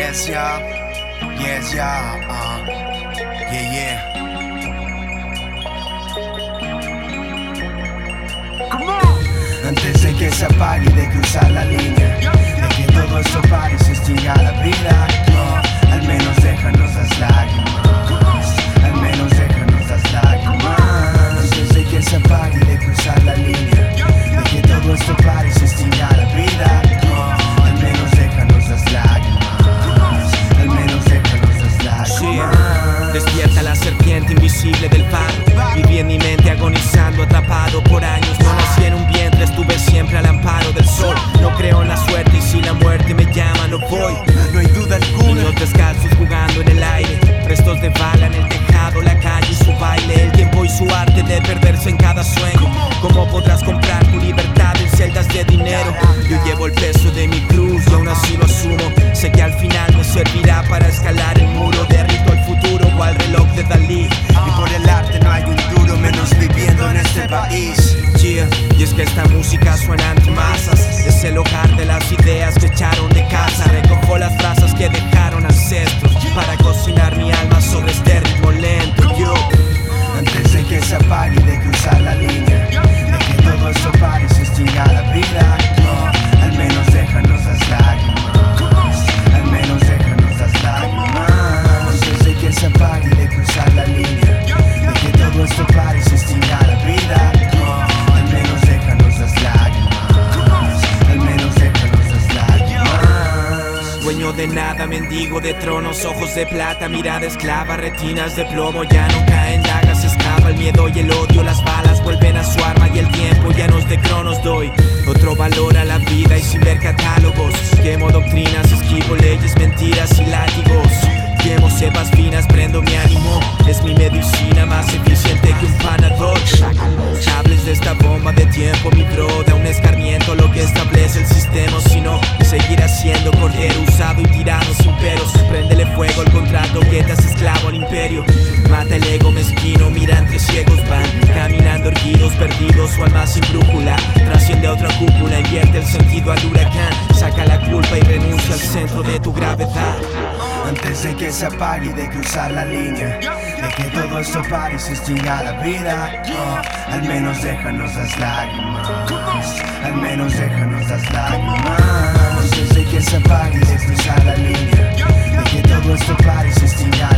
Yes, y'all. Yes, yeah. Uh, yeah, yeah. Come on. Antes de que se apague de cruzar la línea, de que todo esto pare y se extinga la voy. No hay duda alguna. Niños descalzos jugando en el aire. Restos de bala en el tejado, la calle y su baile. El tiempo y su arte de perderse en cada sueño. ¿Cómo podrás comprar tu libertad en celdas de dinero? Yo llevo el peso de mi cruz y aún así lo asumo. Sé que al final me servirá para escalar el muro. Derrito el futuro o al reloj de Dalí. Y por el arte no hay un duro menos viviendo en este país. Yeah, Y es que esta música suena ante masas Es el hogar de las ideas de nada, mendigo de tronos Ojos de plata, mirada esclava, retinas de plomo Ya no caen dagas, escapa el miedo y el odio Las balas vuelven a su arma y el tiempo llenos de cronos doy Otro valor a la vida y sin ver catálogos Quemo doctrinas, esquivo leyes, mentiras y látigos Quemo cepas finas, prendo mi ánimo Mata el ego mezquino, mira entre ciegos van Caminando erguidos, perdidos, su alma sin brújula. Trasciende a otra cúpula, invierte el sentido al huracán. Saca la culpa y renuncia al centro de tu gravedad. Antes de que se apague de cruzar la línea, de que todo esto pare y se extinga la vida, oh, al menos déjanos las lágrimas, al menos déjanos las lágrimas. Antes de que se apague de cruzar la línea, de